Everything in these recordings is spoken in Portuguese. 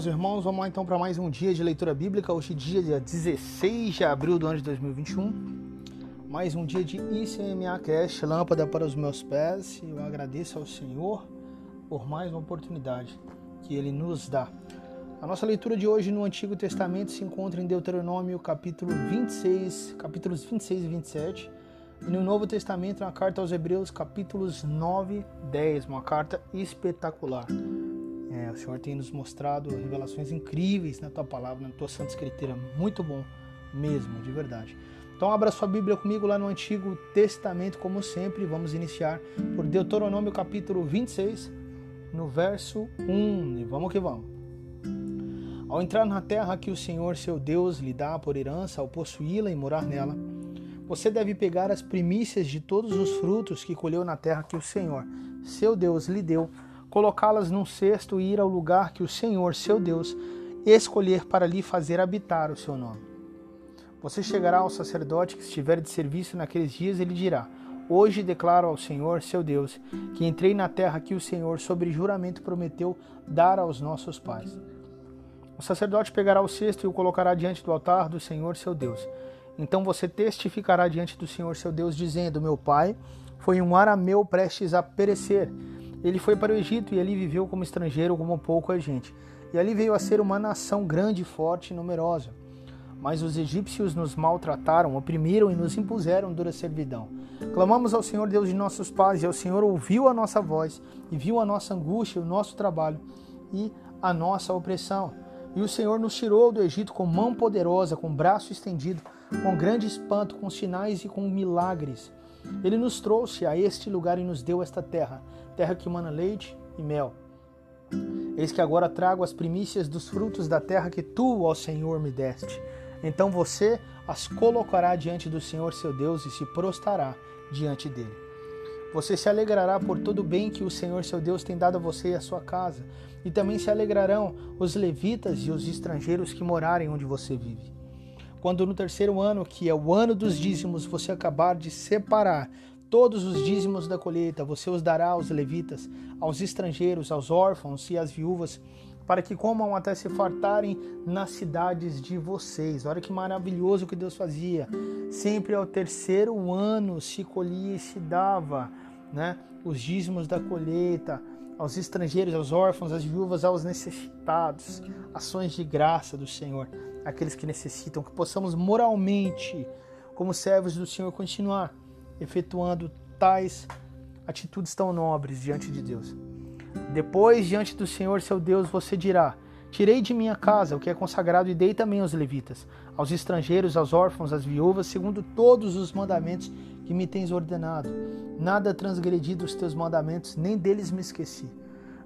Meus irmãos? Vamos lá então para mais um dia de leitura bíblica. Hoje, dia 16 de abril do ano de 2021. Mais um dia de ICMA Cast, lâmpada para os meus pés. Eu agradeço ao Senhor por mais uma oportunidade que Ele nos dá. A nossa leitura de hoje no Antigo Testamento se encontra em Deuteronômio capítulo 26, capítulos 26 e 27, e no Novo Testamento na carta aos Hebreus capítulos 9 e 10, uma carta espetacular. É, o Senhor tem nos mostrado revelações incríveis na tua palavra, na tua santa escritura, muito bom mesmo, de verdade. Então abra sua Bíblia comigo lá no Antigo Testamento, como sempre, vamos iniciar por Deuteronômio capítulo 26, no verso 1, e vamos que vamos. Ao entrar na terra que o Senhor seu Deus lhe dá por herança, ao possuí-la e morar nela, você deve pegar as primícias de todos os frutos que colheu na terra que o Senhor, seu Deus, lhe deu, colocá-las num cesto e ir ao lugar que o Senhor, seu Deus, escolher para lhe fazer habitar o seu nome. Você chegará ao sacerdote que estiver de serviço naqueles dias e lhe dirá: Hoje declaro ao Senhor, seu Deus, que entrei na terra que o Senhor, sobre juramento, prometeu dar aos nossos pais. O sacerdote pegará o cesto e o colocará diante do altar do Senhor seu Deus. Então você testificará diante do Senhor seu Deus, dizendo: Meu pai foi um arameu prestes a perecer. Ele foi para o Egito e ali viveu como estrangeiro, como pouco a gente. E ali veio a ser uma nação grande, forte e numerosa. Mas os egípcios nos maltrataram, oprimiram e nos impuseram dura servidão. Clamamos ao Senhor Deus de nossos pais, e o Senhor ouviu a nossa voz, e viu a nossa angústia, o nosso trabalho e a nossa opressão. E o Senhor nos tirou do Egito com mão poderosa, com braço estendido, com grande espanto, com sinais e com milagres. Ele nos trouxe a este lugar e nos deu esta terra, terra que mana leite e mel. Eis que agora trago as primícias dos frutos da terra que tu, ó Senhor, me deste. Então você as colocará diante do Senhor seu Deus e se prostará diante dele. Você se alegrará por todo o bem que o Senhor seu Deus tem dado a você e a sua casa, e também se alegrarão os levitas e os estrangeiros que morarem onde você vive. Quando no terceiro ano, que é o ano dos dízimos, você acabar de separar Todos os dízimos da colheita você os dará aos levitas, aos estrangeiros, aos órfãos e às viúvas, para que comam até se fartarem nas cidades de vocês. Olha que maravilhoso que Deus fazia. Sempre ao terceiro ano se colhia e se dava né, os dízimos da colheita aos estrangeiros, aos órfãos, às viúvas, aos necessitados. Ações de graça do Senhor, aqueles que necessitam, que possamos moralmente, como servos do Senhor, continuar efetuando tais atitudes tão nobres diante de Deus. Depois, diante do Senhor seu Deus, você dirá: Tirei de minha casa o que é consagrado e dei também aos levitas, aos estrangeiros, aos órfãos, às viúvas, segundo todos os mandamentos que me tens ordenado. Nada transgredi dos teus mandamentos, nem deles me esqueci.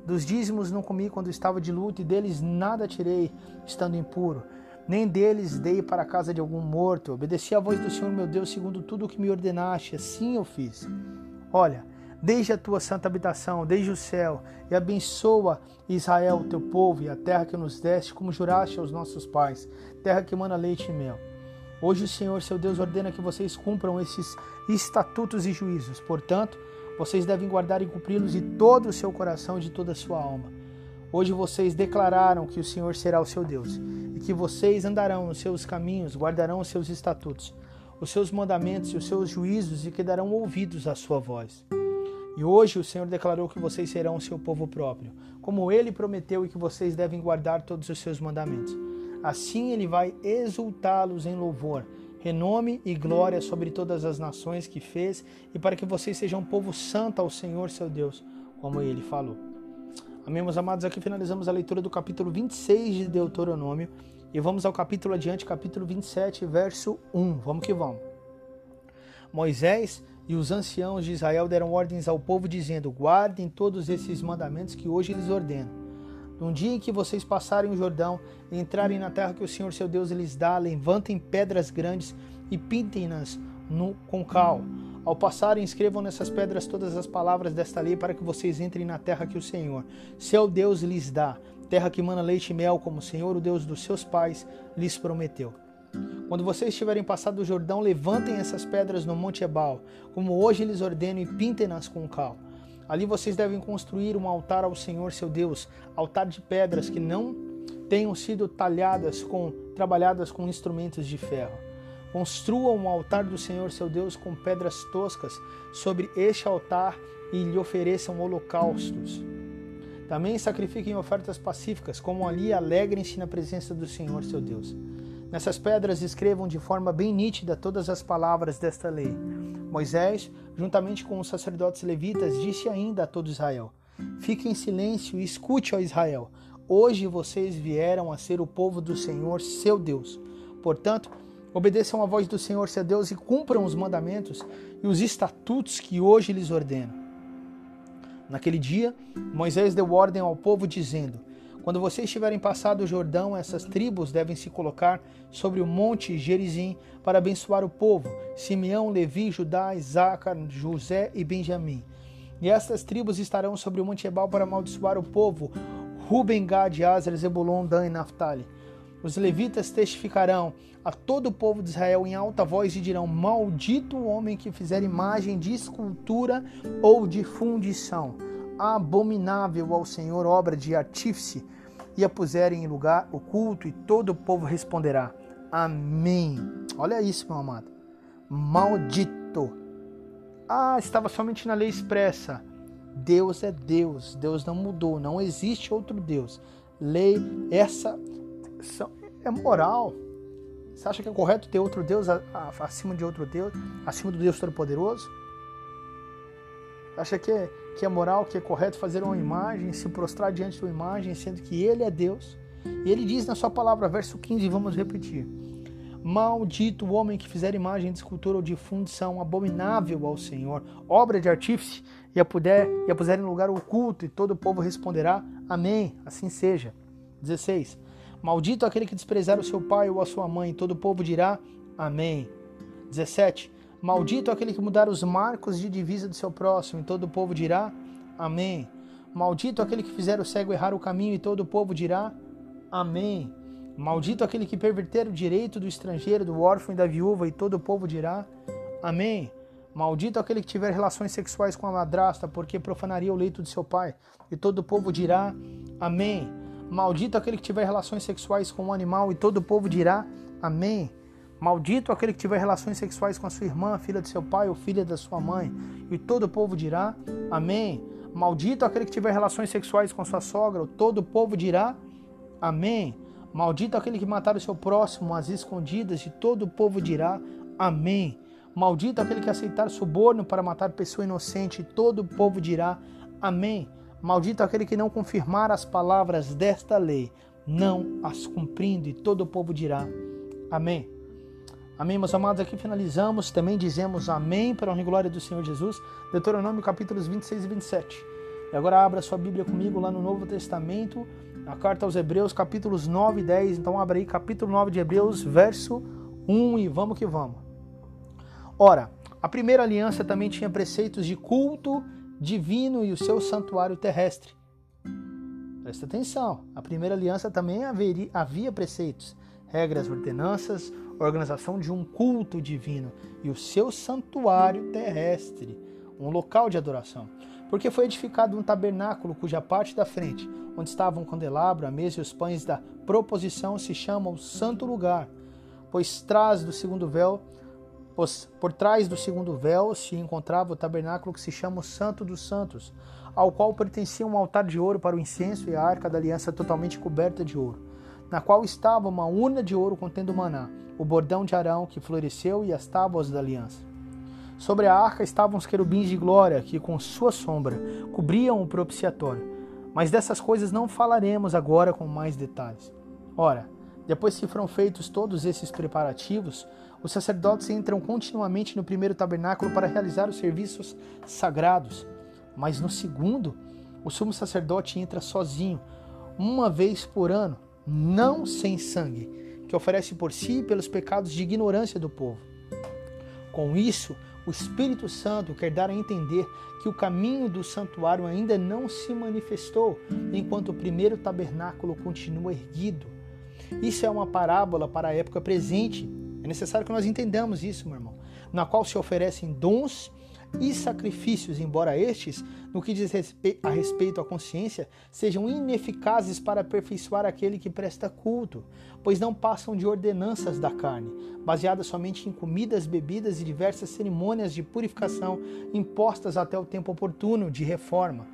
Dos dízimos não comi quando estava de luto, e deles nada tirei, estando impuro nem deles dei para a casa de algum morto. Obedeci à voz do Senhor meu Deus, segundo tudo o que me ordenaste, assim eu fiz. Olha, desde a tua santa habitação, desde o céu, e abençoa Israel, o teu povo, e a terra que nos deste, como juraste aos nossos pais, terra que mana leite e mel. Hoje o Senhor, seu Deus, ordena que vocês cumpram esses estatutos e juízos. Portanto, vocês devem guardar e cumpri-los de todo o seu coração e de toda a sua alma. Hoje vocês declararam que o Senhor será o seu Deus e que vocês andarão nos seus caminhos, guardarão os seus estatutos, os seus mandamentos e os seus juízos e que darão ouvidos à sua voz. E hoje o Senhor declarou que vocês serão o seu povo próprio, como ele prometeu e que vocês devem guardar todos os seus mandamentos. Assim ele vai exultá-los em louvor, renome e glória sobre todas as nações que fez, e para que vocês sejam um povo santo ao Senhor seu Deus, como ele falou. Amém, meus amados? Aqui finalizamos a leitura do capítulo 26 de Deuteronômio e vamos ao capítulo adiante, capítulo 27, verso 1. Vamos que vamos. Moisés e os anciãos de Israel deram ordens ao povo, dizendo: Guardem todos esses mandamentos que hoje lhes ordeno. No dia em que vocês passarem o Jordão e entrarem na terra que o Senhor seu Deus lhes dá, levantem pedras grandes e pintem-nas com cal ao passarem, escrevam nessas pedras todas as palavras desta lei para que vocês entrem na terra que o Senhor, seu Deus, lhes dá, terra que mana leite e mel, como o Senhor, o Deus dos seus pais, lhes prometeu. Quando vocês tiverem passado o Jordão, levantem essas pedras no Monte Ebal, como hoje lhes ordeno, e pintem-nas com cal. Ali vocês devem construir um altar ao Senhor, seu Deus, altar de pedras que não tenham sido talhadas com trabalhadas com instrumentos de ferro. Construam um altar do Senhor seu Deus com pedras toscas sobre este altar e lhe ofereçam holocaustos. Também sacrifiquem ofertas pacíficas, como ali alegrem-se na presença do Senhor seu Deus. Nessas pedras escrevam de forma bem nítida todas as palavras desta lei. Moisés, juntamente com os sacerdotes levitas, disse ainda a todo Israel: Fique em silêncio e escute, ó Israel. Hoje vocês vieram a ser o povo do Senhor seu Deus. Portanto, Obedeçam a voz do Senhor seu Deus e cumpram os mandamentos e os estatutos que hoje lhes ordeno. Naquele dia, Moisés deu ordem ao povo, dizendo: Quando vocês tiverem passado o Jordão, essas tribos devem se colocar sobre o monte Gerizim para abençoar o povo: Simeão, Levi, Judá, Isaac, José e Benjamim. E estas tribos estarão sobre o monte Ebal para amaldiçoar o povo: Ruben, Gad, Azer, Zebulon, Dan e Naphtali. Os levitas testificarão a todo o povo de Israel em alta voz e dirão: Maldito o homem que fizer imagem de escultura ou de fundição, abominável ao Senhor, obra de artífice, e a puserem em lugar oculto, e todo o povo responderá: Amém. Olha isso, meu amado. Maldito. Ah, estava somente na lei expressa. Deus é Deus, Deus não mudou, não existe outro Deus. Lei, essa é moral. Você acha que é correto ter outro Deus acima de outro Deus, acima do Deus Todo-Poderoso? Acha que é, que é moral, que é correto fazer uma imagem, se prostrar diante de uma imagem, sendo que Ele é Deus? E Ele diz na sua palavra, verso 15, vamos repetir: Maldito o homem que fizer imagem de escultura ou de fundição abominável ao Senhor, obra de artífice, e a, puder, e a puser em lugar oculto, e todo o povo responderá: Amém, assim seja. 16. Maldito aquele que desprezar o seu pai ou a sua mãe, todo o povo dirá: Amém. 17. Maldito aquele que mudar os marcos de divisa do seu próximo, e todo o povo dirá: Amém. Maldito aquele que fizer o cego errar o caminho, e todo o povo dirá: Amém. Maldito aquele que perverter o direito do estrangeiro, do órfão e da viúva, e todo o povo dirá: Amém. Maldito aquele que tiver relações sexuais com a madrasta, porque profanaria o leito de seu pai, e todo o povo dirá: Amém. Maldito aquele que tiver relações sexuais com um animal, e todo o povo dirá: Amém. Maldito aquele que tiver relações sexuais com a sua irmã, filha de seu pai ou filha da sua mãe, e todo o povo dirá: Amém. Maldito aquele que tiver relações sexuais com sua sogra, todo o povo dirá: Amém. Maldito aquele que matar o seu próximo às escondidas, e todo o povo dirá: Amém. Maldito aquele que aceitar suborno para matar pessoa inocente, e todo o povo dirá: Amém. Maldito aquele que não confirmar as palavras desta lei, não as cumprindo, e todo o povo dirá: Amém. Amém, meus amados. Aqui finalizamos. Também dizemos amém para a glória do Senhor Jesus. Deuteronômio capítulos 26 e 27. E agora abra sua Bíblia comigo lá no Novo Testamento, a carta aos Hebreus, capítulos 9 e 10. Então abra aí capítulo 9 de Hebreus, verso 1 e vamos que vamos. Ora, a primeira aliança também tinha preceitos de culto divino e o seu santuário terrestre. Presta atenção, a primeira aliança também haveria, havia preceitos, regras, ordenanças, organização de um culto divino e o seu santuário terrestre, um local de adoração porque foi edificado um tabernáculo cuja parte da frente, onde estavam o candelabro, a mesa e os pães da proposição, se chama o santo lugar, pois trás do segundo véu, por trás do segundo véu se encontrava o tabernáculo que se chama o Santo dos Santos, ao qual pertencia um altar de ouro para o incenso e a arca da aliança totalmente coberta de ouro, na qual estava uma urna de ouro contendo maná, o bordão de Arão que floresceu e as tábuas da aliança. Sobre a arca estavam os querubins de glória, que com sua sombra cobriam o propiciatório. Mas dessas coisas não falaremos agora com mais detalhes. Ora, depois que foram feitos todos esses preparativos, os sacerdotes entram continuamente no primeiro tabernáculo para realizar os serviços sagrados. Mas no segundo, o sumo sacerdote entra sozinho, uma vez por ano, não sem sangue, que oferece por si pelos pecados de ignorância do povo. Com isso, o Espírito Santo quer dar a entender que o caminho do santuário ainda não se manifestou, enquanto o primeiro tabernáculo continua erguido. Isso é uma parábola para a época presente. É necessário que nós entendamos isso, meu irmão. Na qual se oferecem dons e sacrifícios, embora estes, no que diz a respeito à consciência, sejam ineficazes para aperfeiçoar aquele que presta culto, pois não passam de ordenanças da carne, baseadas somente em comidas, bebidas e diversas cerimônias de purificação impostas até o tempo oportuno de reforma.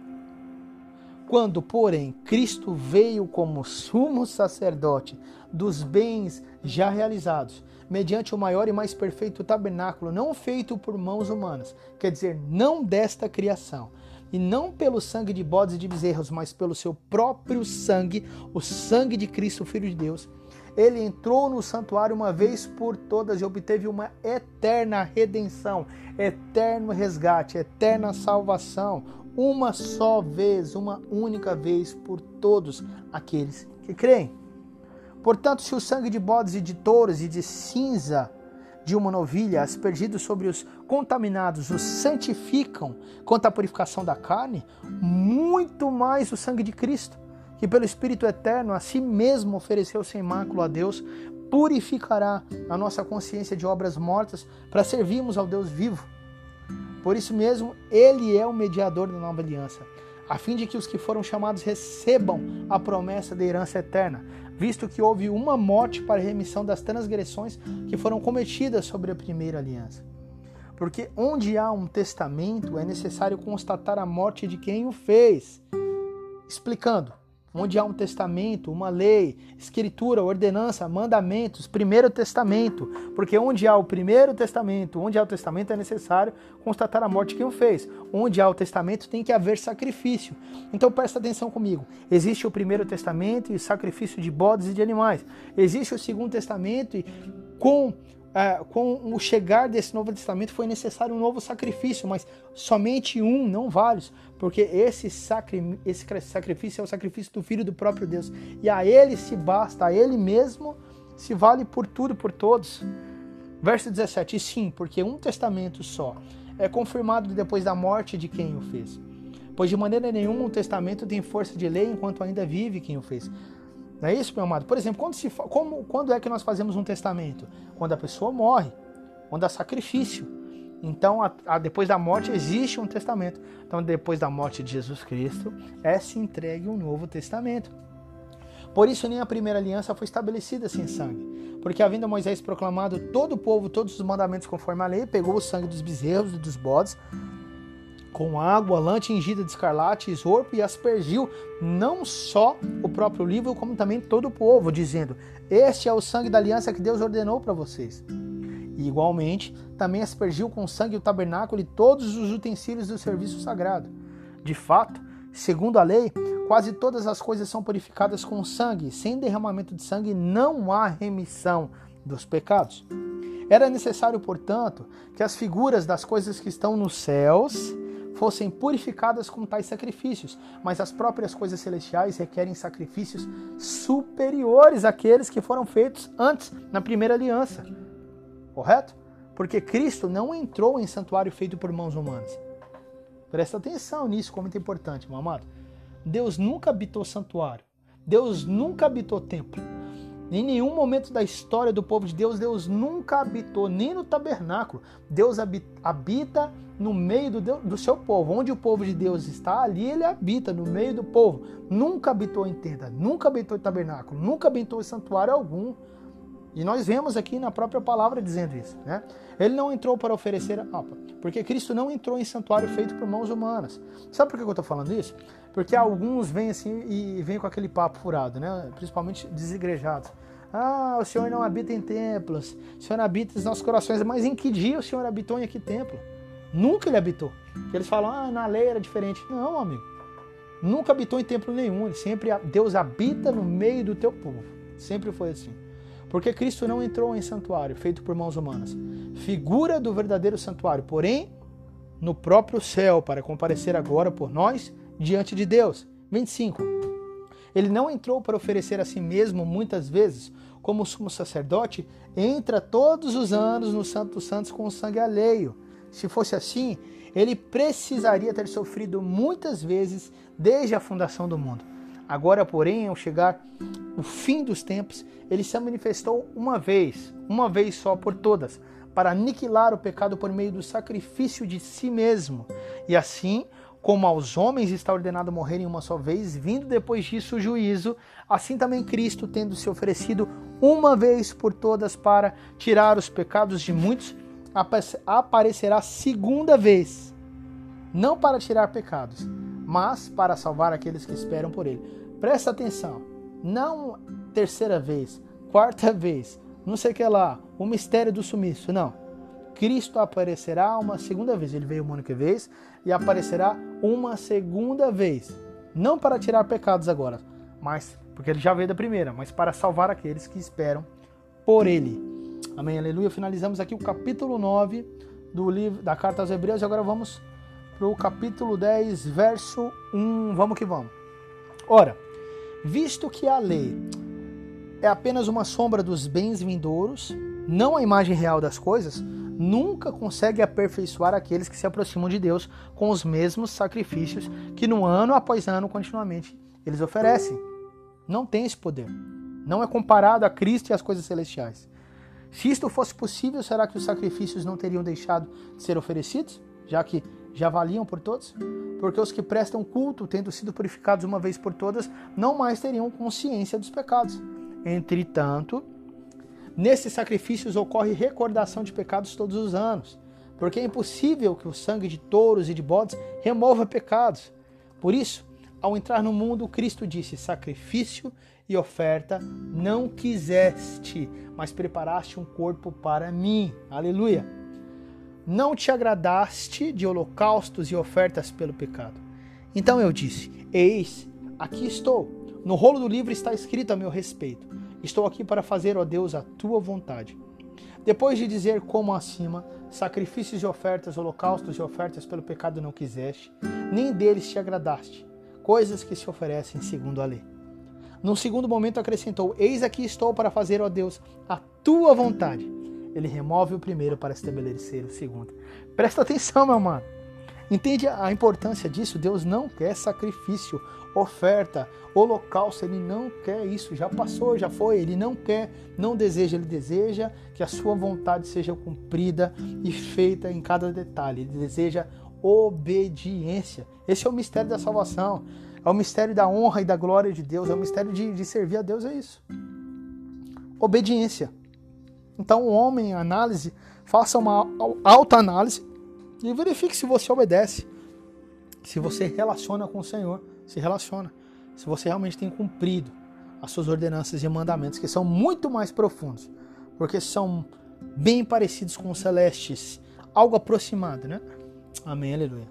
Quando, porém, Cristo veio como sumo sacerdote dos bens já realizados, mediante o maior e mais perfeito tabernáculo, não feito por mãos humanas, quer dizer, não desta criação, e não pelo sangue de bodes e de bezerros, mas pelo seu próprio sangue, o sangue de Cristo, Filho de Deus. Ele entrou no santuário uma vez por todas e obteve uma eterna redenção, eterno resgate, eterna salvação, uma só vez, uma única vez por todos aqueles que creem. Portanto, se o sangue de bodes e de touros e de cinza de uma novilha aspergidos sobre os contaminados os santificam quanto à purificação da carne, muito mais o sangue de Cristo, que pelo Espírito Eterno a si mesmo ofereceu sem mácula a Deus, purificará a nossa consciência de obras mortas para servirmos ao Deus vivo. Por isso mesmo, ele é o mediador da nova aliança, a fim de que os que foram chamados recebam a promessa da herança eterna, visto que houve uma morte para remissão das transgressões que foram cometidas sobre a primeira aliança. Porque onde há um testamento é necessário constatar a morte de quem o fez. Explicando, onde há um testamento, uma lei, escritura, ordenança, mandamentos, primeiro testamento, porque onde há o primeiro testamento, onde há o testamento é necessário constatar a morte de quem o fez. Onde há o testamento tem que haver sacrifício. Então presta atenção comigo. Existe o primeiro testamento e sacrifício de bodes e de animais. Existe o segundo testamento e com é, com o chegar desse Novo Testamento foi necessário um novo sacrifício, mas somente um, não vários, porque esse, sacri, esse sacrifício é o sacrifício do Filho do próprio Deus, e a ele se basta, a ele mesmo se vale por tudo, por todos. Verso 17: e sim, porque um testamento só é confirmado depois da morte de quem o fez. Pois de maneira nenhuma um testamento tem força de lei enquanto ainda vive quem o fez. Não é isso, meu amado? Por exemplo, quando, se, como, quando é que nós fazemos um testamento? Quando a pessoa morre, quando há sacrifício. Então, a, a, depois da morte existe um testamento. Então, depois da morte de Jesus Cristo, é se entregue um novo testamento. Por isso, nem a primeira aliança foi estabelecida sem sangue. Porque, havendo Moisés proclamado todo o povo, todos os mandamentos conforme a lei, pegou o sangue dos bezerros e dos bodes, com água, lã tingida de escarlate e escorpo e aspergiu não só o próprio livro, como também todo o povo, dizendo: Este é o sangue da aliança que Deus ordenou para vocês. E igualmente, também aspergiu com sangue o tabernáculo e todos os utensílios do serviço sagrado. De fato, segundo a lei, quase todas as coisas são purificadas com sangue. Sem derramamento de sangue não há remissão dos pecados. Era necessário, portanto, que as figuras das coisas que estão nos céus fossem purificadas com tais sacrifícios, mas as próprias coisas celestiais requerem sacrifícios superiores àqueles que foram feitos antes, na primeira aliança. Correto? Porque Cristo não entrou em santuário feito por mãos humanas. Presta atenção nisso, como é importante, meu amado. Deus nunca habitou santuário. Deus nunca habitou templo. Em nenhum momento da história do povo de Deus, Deus nunca habitou, nem no tabernáculo. Deus habita no meio do, do, seu povo. Onde o povo de Deus está, ali ele habita, no meio do povo. Nunca habitou em tenda, nunca habitou em tabernáculo, nunca habitou em santuário algum. E nós vemos aqui na própria palavra dizendo isso. Né? Ele não entrou para oferecer. Opa, porque Cristo não entrou em santuário feito por mãos humanas. Sabe por que eu estou falando isso? Porque alguns vêm assim e vêm com aquele papo furado, né? principalmente desigrejados. Ah, o Senhor não habita em templos, o Senhor habita nos nossos corações. Mas em que dia o Senhor habitou em que templo? Nunca ele habitou. Eles falam, ah, na lei era diferente. Não, amigo. Nunca habitou em templo nenhum. Ele sempre, Deus habita no meio do teu povo. Sempre foi assim. Porque Cristo não entrou em santuário feito por mãos humanas. Figura do verdadeiro santuário, porém, no próprio céu, para comparecer agora por nós diante de Deus. 25. Ele não entrou para oferecer a si mesmo muitas vezes, como o sumo sacerdote entra todos os anos no Santo dos Santos com o sangue alheio. Se fosse assim, ele precisaria ter sofrido muitas vezes desde a fundação do mundo. Agora, porém, ao chegar o fim dos tempos, ele se manifestou uma vez, uma vez só por todas, para aniquilar o pecado por meio do sacrifício de si mesmo. E assim, como aos homens está ordenado morrerem uma só vez, vindo depois disso o juízo, assim também Cristo, tendo se oferecido uma vez por todas para tirar os pecados de muitos, aparecerá segunda vez, não para tirar pecados, mas para salvar aqueles que esperam por ele. Presta atenção, não terceira vez, quarta vez, não sei o que lá, o mistério do sumiço, não. Cristo aparecerá uma segunda vez. Ele veio uma única vez e aparecerá uma segunda vez. Não para tirar pecados agora, mas porque ele já veio da primeira, mas para salvar aqueles que esperam por ele. Amém, aleluia. Finalizamos aqui o capítulo 9 do livro da carta aos Hebreus e agora vamos para o capítulo 10, verso 1. Vamos que vamos. Ora, visto que a lei é apenas uma sombra dos bens vindouros, não a imagem real das coisas, nunca consegue aperfeiçoar aqueles que se aproximam de Deus com os mesmos sacrifícios que no ano após ano continuamente eles oferecem. Não tem esse poder. Não é comparado a Cristo e as coisas celestiais. Se isto fosse possível, será que os sacrifícios não teriam deixado de ser oferecidos, já que já valiam por todos? Porque os que prestam culto, tendo sido purificados uma vez por todas, não mais teriam consciência dos pecados. Entretanto, nesses sacrifícios ocorre recordação de pecados todos os anos, porque é impossível que o sangue de touros e de bodes remova pecados. Por isso, ao entrar no mundo, Cristo disse: sacrifício e oferta não quiseste, mas preparaste um corpo para mim. Aleluia. Não te agradaste de holocaustos e ofertas pelo pecado. Então eu disse: Eis, aqui estou. No rolo do livro está escrito a meu respeito. Estou aqui para fazer, ó Deus, a tua vontade. Depois de dizer como acima, sacrifícios e ofertas, holocaustos e ofertas pelo pecado não quiseste, nem deles te agradaste, coisas que se oferecem segundo a lei. Num segundo momento acrescentou: Eis aqui estou para fazer, ó Deus, a tua vontade. Ele remove o primeiro para estabelecer o segundo. Presta atenção, meu mano. Entende a importância disso? Deus não quer sacrifício, oferta, holocausto, ele não quer isso, já passou, já foi, ele não quer, não deseja, ele deseja que a sua vontade seja cumprida e feita em cada detalhe, ele deseja obediência. Esse é o mistério da salvação, é o mistério da honra e da glória de Deus, é o mistério de, de servir a Deus, é isso. Obediência. Então, o homem, análise, faça uma autoanálise e verifique se você obedece, se você relaciona com o Senhor, se relaciona, se você realmente tem cumprido as suas ordenanças e mandamentos, que são muito mais profundos, porque são bem parecidos com os celestes, algo aproximado, né? Amém, aleluia.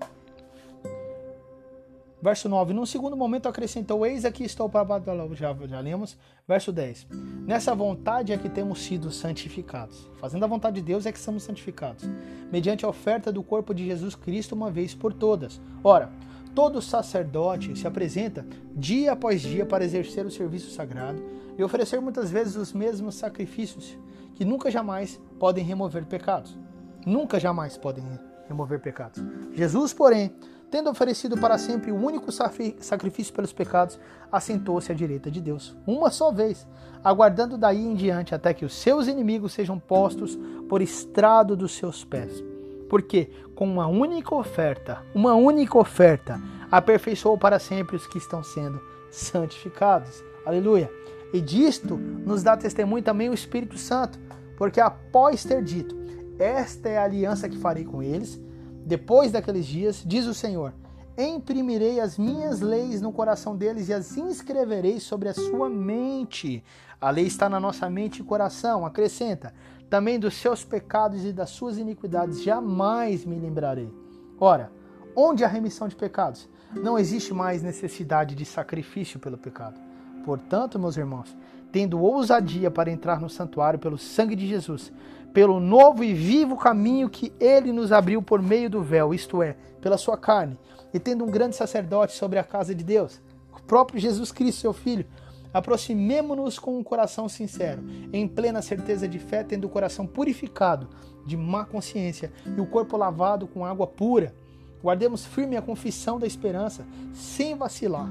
Verso 9. Num segundo momento acrescentou: Eis aqui estou para já, já lemos. Verso 10. Nessa vontade é que temos sido santificados. Fazendo a vontade de Deus é que somos santificados, mediante a oferta do corpo de Jesus Cristo uma vez por todas. Ora, todo sacerdote se apresenta dia após dia para exercer o serviço sagrado e oferecer muitas vezes os mesmos sacrifícios que nunca jamais podem remover pecados. Nunca jamais podem remover pecados. Jesus, porém, tendo oferecido para sempre o único sacrifício pelos pecados, assentou-se à direita de Deus, uma só vez, aguardando daí em diante até que os seus inimigos sejam postos por estrado dos seus pés. Porque com uma única oferta, uma única oferta, aperfeiçoou para sempre os que estão sendo santificados. Aleluia. E disto nos dá testemunho também o Espírito Santo, porque após ter dito: Esta é a aliança que farei com eles depois daqueles dias, diz o Senhor: imprimirei as minhas leis no coração deles e as inscreverei sobre a sua mente. A lei está na nossa mente e coração. Acrescenta: também dos seus pecados e das suas iniquidades jamais me lembrarei. Ora, onde há remissão de pecados? Não existe mais necessidade de sacrifício pelo pecado. Portanto, meus irmãos, tendo ousadia para entrar no santuário pelo sangue de Jesus, pelo novo e vivo caminho que ele nos abriu por meio do véu, isto é, pela sua carne, e tendo um grande sacerdote sobre a casa de Deus, o próprio Jesus Cristo, seu Filho, aproximemo-nos com um coração sincero, em plena certeza de fé, tendo o coração purificado de má consciência e o corpo lavado com água pura. Guardemos firme a confissão da esperança, sem vacilar,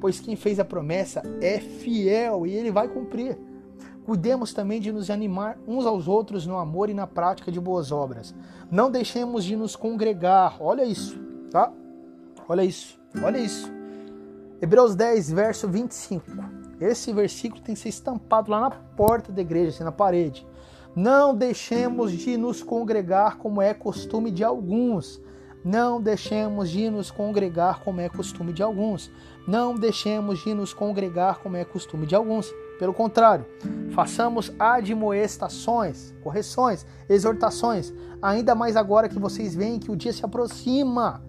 pois quem fez a promessa é fiel e ele vai cumprir. Cuidemos também de nos animar uns aos outros no amor e na prática de boas obras. Não deixemos de nos congregar. Olha isso, tá? Olha isso, olha isso. Hebreus 10, verso 25. Esse versículo tem que ser estampado lá na porta da igreja, assim, na parede. Não deixemos de nos congregar como é costume de alguns. Não deixemos de nos congregar como é costume de alguns. Não deixemos de nos congregar como é costume de alguns pelo contrário, façamos admoestações, correções, exortações, ainda mais agora que vocês veem que o dia se aproxima.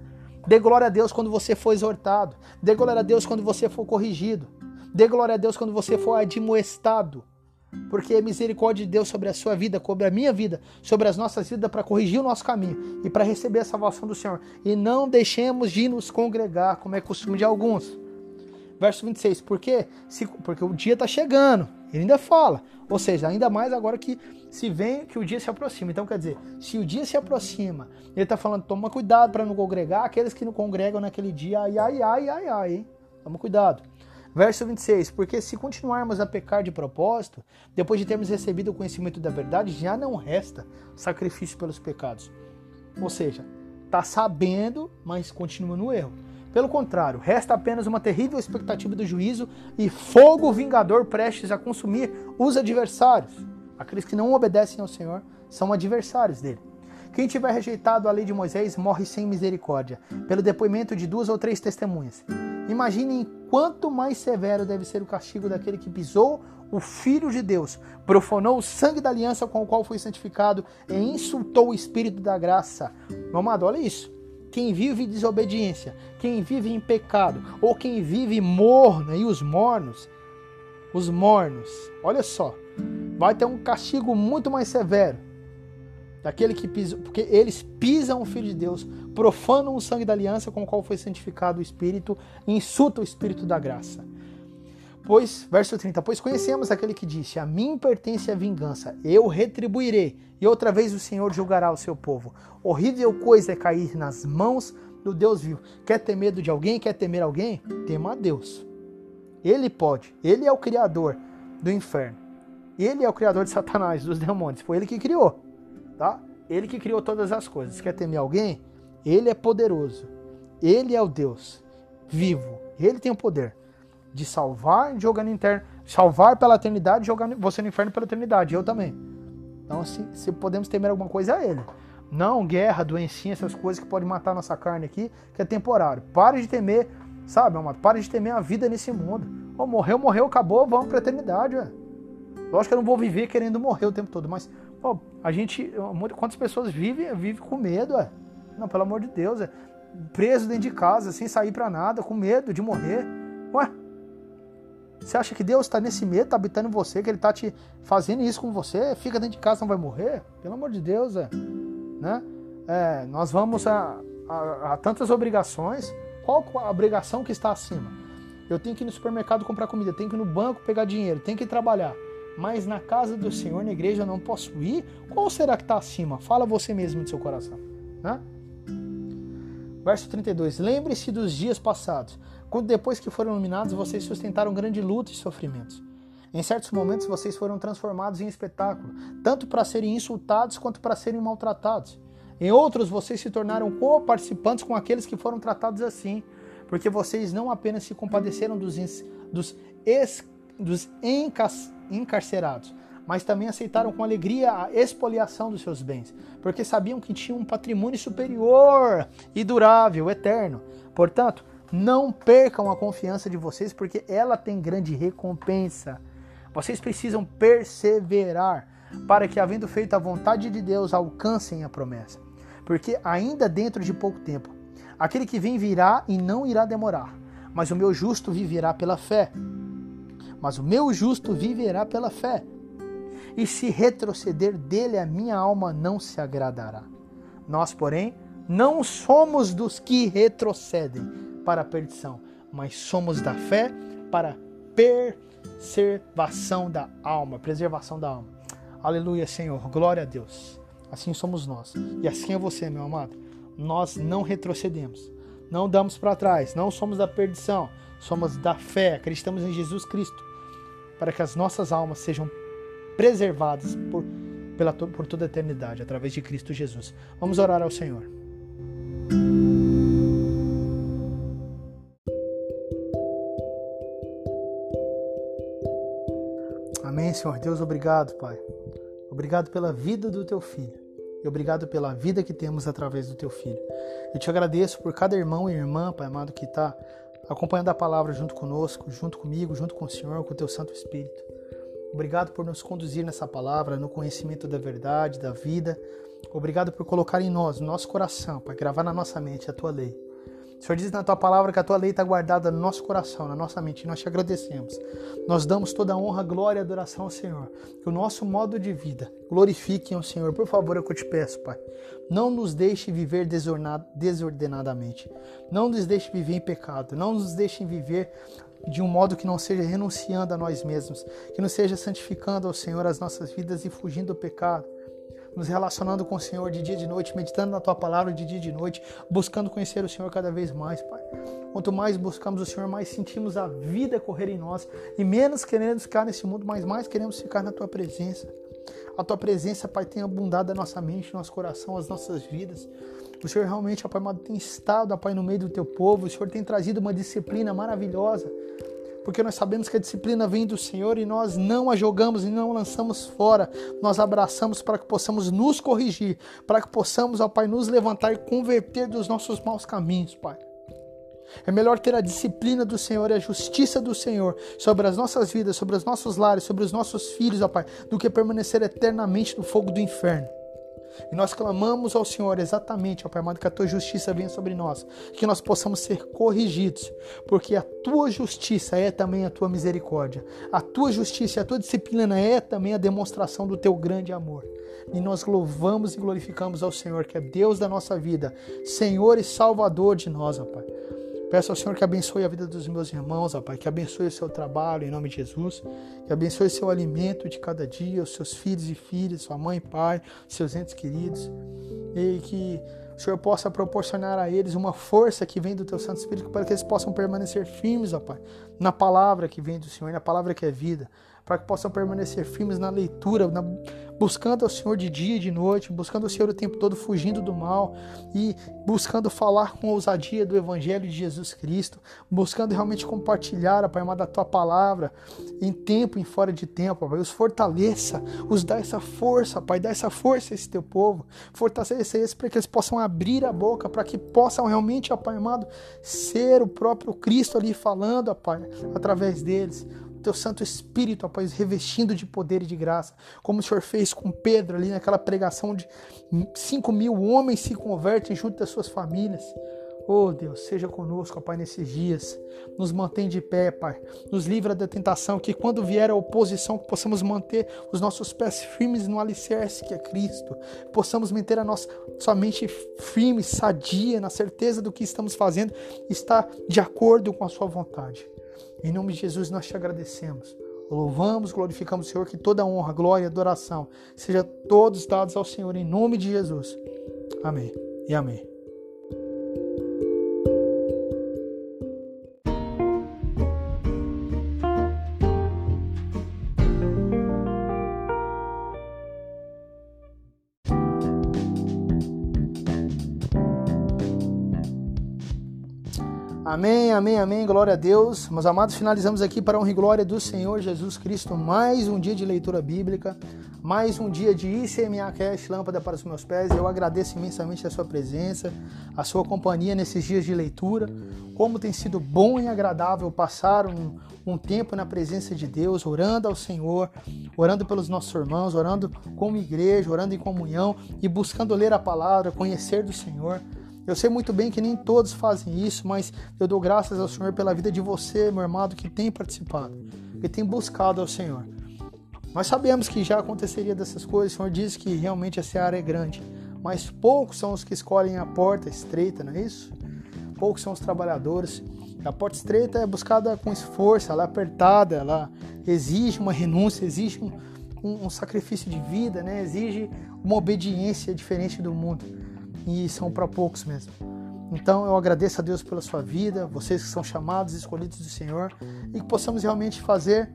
Dê glória a Deus quando você for exortado. Dê glória a Deus quando você for corrigido. Dê glória a Deus quando você for admoestado. Porque é misericórdia de Deus sobre a sua vida, sobre a minha vida, sobre as nossas vidas, para corrigir o nosso caminho e para receber a salvação do Senhor. E não deixemos de nos congregar, como é costume de alguns verso 26. Por quê? Porque o dia está chegando. Ele ainda fala. Ou seja, ainda mais agora que se vem que o dia se aproxima. Então, quer dizer, se o dia se aproxima, ele está falando, toma cuidado para não congregar. Aqueles que não congregam naquele dia, ai, ai, ai, ai, ai, hein? Toma cuidado. Verso 26, porque se continuarmos a pecar de propósito, depois de termos recebido o conhecimento da verdade, já não resta sacrifício pelos pecados. Ou seja, está sabendo, mas continua no erro. Pelo contrário, resta apenas uma terrível expectativa do juízo e fogo vingador prestes a consumir os adversários. Aqueles que não obedecem ao Senhor são adversários dele. Quem tiver rejeitado a lei de Moisés morre sem misericórdia, pelo depoimento de duas ou três testemunhas. Imaginem quanto mais severo deve ser o castigo daquele que pisou o Filho de Deus, profanou o sangue da aliança com o qual foi santificado e insultou o Espírito da graça. Meu amado, olha isso. Quem vive em desobediência, quem vive em pecado, ou quem vive morno, e os mornos, os mornos, olha só, vai ter um castigo muito mais severo daquele que pisa, porque eles pisam o Filho de Deus, profanam o sangue da aliança com o qual foi santificado o Espírito insultam o Espírito da graça. Pois, verso 30, pois conhecemos aquele que disse: A mim pertence a vingança, eu retribuirei, e outra vez o Senhor julgará o seu povo. Horrível coisa é cair nas mãos do Deus vivo. Quer ter medo de alguém? Quer temer alguém? Tema a Deus. Ele pode, ele é o criador do inferno. Ele é o criador de Satanás, dos demônios. Foi ele que criou, tá? Ele que criou todas as coisas. Quer temer alguém? Ele é poderoso. Ele é o Deus vivo. Ele tem o poder de salvar e jogar no inferno, salvar pela eternidade jogar você no inferno pela eternidade, eu também. Então, se, se podemos temer alguma coisa, é ele. Não guerra, doencinha, essas coisas que podem matar nossa carne aqui, que é temporário. Pare de temer, sabe, amado? Pare de temer a vida nesse mundo. Oh, morreu, morreu, acabou, vamos pra eternidade, ué. Lógico que eu não vou viver querendo morrer o tempo todo, mas oh, a gente. Quantas pessoas vivem, vivem com medo, ué? Não, pelo amor de Deus, é preso dentro de casa, sem sair para nada, com medo de morrer. Ué, você acha que Deus está nesse medo, está habitando em você, que Ele está te fazendo isso com você? Fica dentro de casa, não vai morrer? Pelo amor de Deus, é. Né? É, nós vamos a, a, a tantas obrigações. Qual a obrigação que está acima? Eu tenho que ir no supermercado comprar comida, tenho que ir no banco pegar dinheiro, tenho que ir trabalhar. Mas na casa do Senhor, na igreja, eu não posso ir? Qual será que está acima? Fala você mesmo do seu coração. Né? Verso 32. Lembre-se dos dias passados quando depois que foram iluminados, vocês sustentaram grande luta e sofrimentos. Em certos momentos, vocês foram transformados em espetáculo, tanto para serem insultados quanto para serem maltratados. Em outros, vocês se tornaram co-participantes com aqueles que foram tratados assim, porque vocês não apenas se compadeceram dos, dos, dos encarcerados, mas também aceitaram com alegria a expoliação dos seus bens, porque sabiam que tinham um patrimônio superior e durável, eterno. Portanto, não percam a confiança de vocês, porque ela tem grande recompensa. Vocês precisam perseverar para que, havendo feito a vontade de Deus, alcancem a promessa. Porque ainda dentro de pouco tempo, aquele que vem virá e não irá demorar. Mas o meu justo viverá pela fé. Mas o meu justo viverá pela fé. E se retroceder dele, a minha alma não se agradará. Nós, porém, não somos dos que retrocedem para a perdição, mas somos da fé para preservação da alma, preservação da alma. Aleluia, Senhor. Glória a Deus. Assim somos nós. E assim é você, meu amado. Nós não retrocedemos. Não damos para trás. Não somos da perdição. Somos da fé. Acreditamos em Jesus Cristo. Para que as nossas almas sejam preservadas por, pela, por toda a eternidade, através de Cristo Jesus. Vamos orar ao Senhor. Senhor Deus, obrigado, Pai. Obrigado pela vida do teu filho. E obrigado pela vida que temos através do teu filho. Eu te agradeço por cada irmão e irmã, Pai amado, que está acompanhando a palavra junto conosco, junto comigo, junto com o Senhor, com o teu Santo Espírito. Obrigado por nos conduzir nessa palavra, no conhecimento da verdade, da vida. Obrigado por colocar em nós, no nosso coração, para gravar na nossa mente a tua lei. O Senhor diz na tua palavra que a tua lei está guardada no nosso coração, na nossa mente, e nós te agradecemos. Nós damos toda a honra, glória e adoração ao Senhor. Que o nosso modo de vida glorifique ao Senhor. Por favor, é eu te peço, Pai. Não nos deixe viver desordenadamente. Não nos deixe viver em pecado. Não nos deixe viver de um modo que não seja renunciando a nós mesmos, que não seja santificando ao Senhor as nossas vidas e fugindo do pecado nos relacionando com o Senhor de dia e de noite, meditando na tua palavra de dia e de noite, buscando conhecer o Senhor cada vez mais, Pai. Quanto mais buscamos o Senhor, mais sentimos a vida correr em nós e menos queremos ficar nesse mundo, mas mais queremos ficar na tua presença. A tua presença, Pai, tem abundado a nossa mente, nosso coração, as nossas vidas. O Senhor realmente, Pai amado, tem estado, Pai, no meio do teu povo. O Senhor tem trazido uma disciplina maravilhosa porque nós sabemos que a disciplina vem do Senhor e nós não a jogamos e não lançamos fora, nós abraçamos para que possamos nos corrigir, para que possamos, ó Pai, nos levantar e converter dos nossos maus caminhos, Pai. É melhor ter a disciplina do Senhor e a justiça do Senhor sobre as nossas vidas, sobre os nossos lares, sobre os nossos filhos, ó Pai, do que permanecer eternamente no fogo do inferno. E nós clamamos ao Senhor exatamente, ó Pai amado, que a tua justiça venha sobre nós, que nós possamos ser corrigidos, porque a tua justiça é também a tua misericórdia. A tua justiça e a tua disciplina é também a demonstração do teu grande amor. E nós louvamos e glorificamos ao Senhor, que é Deus da nossa vida, Senhor e Salvador de nós, ó Pai. Peço ao Senhor que abençoe a vida dos meus irmãos, ó Pai, que abençoe o seu trabalho em nome de Jesus, que abençoe o seu alimento de cada dia, os seus filhos e filhas, sua mãe e pai, seus entes queridos, e que o Senhor possa proporcionar a eles uma força que vem do Teu Santo Espírito para que eles possam permanecer firmes, ó Pai, na palavra que vem do Senhor, na palavra que é vida, para que possam permanecer firmes na leitura, na, buscando ao Senhor de dia e de noite, buscando o Senhor o tempo todo, fugindo do mal e buscando falar com ousadia do Evangelho de Jesus Cristo, buscando realmente compartilhar, Pai amado, a Tua palavra em tempo e fora de tempo, Pai. Os fortaleça, os dá essa força, Pai, dá essa força a esse Teu povo, fortaleça eles para que eles possam abrir a boca, para que possam realmente, Pai amado, ser o próprio Cristo ali falando, Pai, através deles teu Santo Espírito, ó Pai, revestindo de poder e de graça, como o Senhor fez com Pedro ali naquela pregação de 5 mil homens se convertem junto das suas famílias. Oh Deus, seja conosco, ó Pai, nesses dias. Nos mantém de pé, Pai. Nos livra da tentação, que quando vier a oposição, possamos manter os nossos pés firmes no alicerce que é Cristo. Possamos manter a nossa somente firme, sadia, na certeza do que estamos fazendo, está de acordo com a Sua vontade. Em nome de Jesus nós te agradecemos. Louvamos, glorificamos o Senhor, que toda honra, glória adoração seja todos dados ao Senhor em nome de Jesus. Amém e amém. Amém, amém, amém. Glória a Deus. Meus amados, finalizamos aqui para a honra e glória do Senhor Jesus Cristo. Mais um dia de leitura bíblica, mais um dia de ICMA Cash, lâmpada para os meus pés. Eu agradeço imensamente a sua presença, a sua companhia nesses dias de leitura. Como tem sido bom e agradável passar um, um tempo na presença de Deus, orando ao Senhor, orando pelos nossos irmãos, orando como igreja, orando em comunhão e buscando ler a palavra, conhecer do Senhor. Eu sei muito bem que nem todos fazem isso, mas eu dou graças ao Senhor pela vida de você, meu irmão, que tem participado, que tem buscado ao Senhor. Nós sabemos que já aconteceria dessas coisas, o Senhor diz que realmente essa área é grande, mas poucos são os que escolhem a porta estreita, não é isso? Poucos são os trabalhadores. A porta estreita é buscada com esforço, ela é apertada, ela exige uma renúncia, exige um, um, um sacrifício de vida, né? exige uma obediência diferente do mundo e são para poucos mesmo. Então eu agradeço a Deus pela sua vida, vocês que são chamados escolhidos do Senhor, e que possamos realmente fazer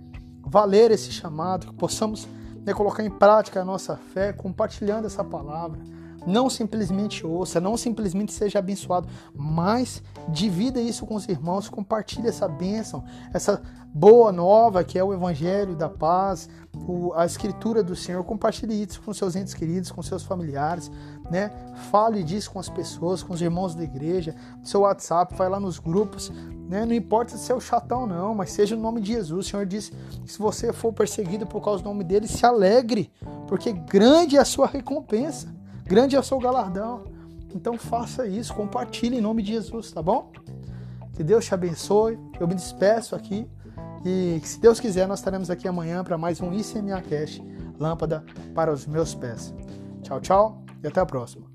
valer esse chamado, que possamos né, colocar em prática a nossa fé, compartilhando essa palavra. Não simplesmente ouça, não simplesmente seja abençoado, mas divida isso com os irmãos, compartilhe essa bênção, essa boa nova que é o Evangelho da paz, a Escritura do Senhor. Compartilhe isso com seus entes queridos, com seus familiares, né? Fale disso com as pessoas, com os irmãos da igreja, no seu WhatsApp, vai lá nos grupos, né? Não importa se é o chatão não, mas seja o nome de Jesus. O Senhor disse que se você for perseguido por causa do nome dele, se alegre, porque grande é a sua recompensa. Grande é o seu galardão. Então faça isso, compartilhe em nome de Jesus, tá bom? Que Deus te abençoe. Eu me despeço aqui. E se Deus quiser, nós estaremos aqui amanhã para mais um ICMA Cash, lâmpada para os meus pés. Tchau, tchau e até a próxima.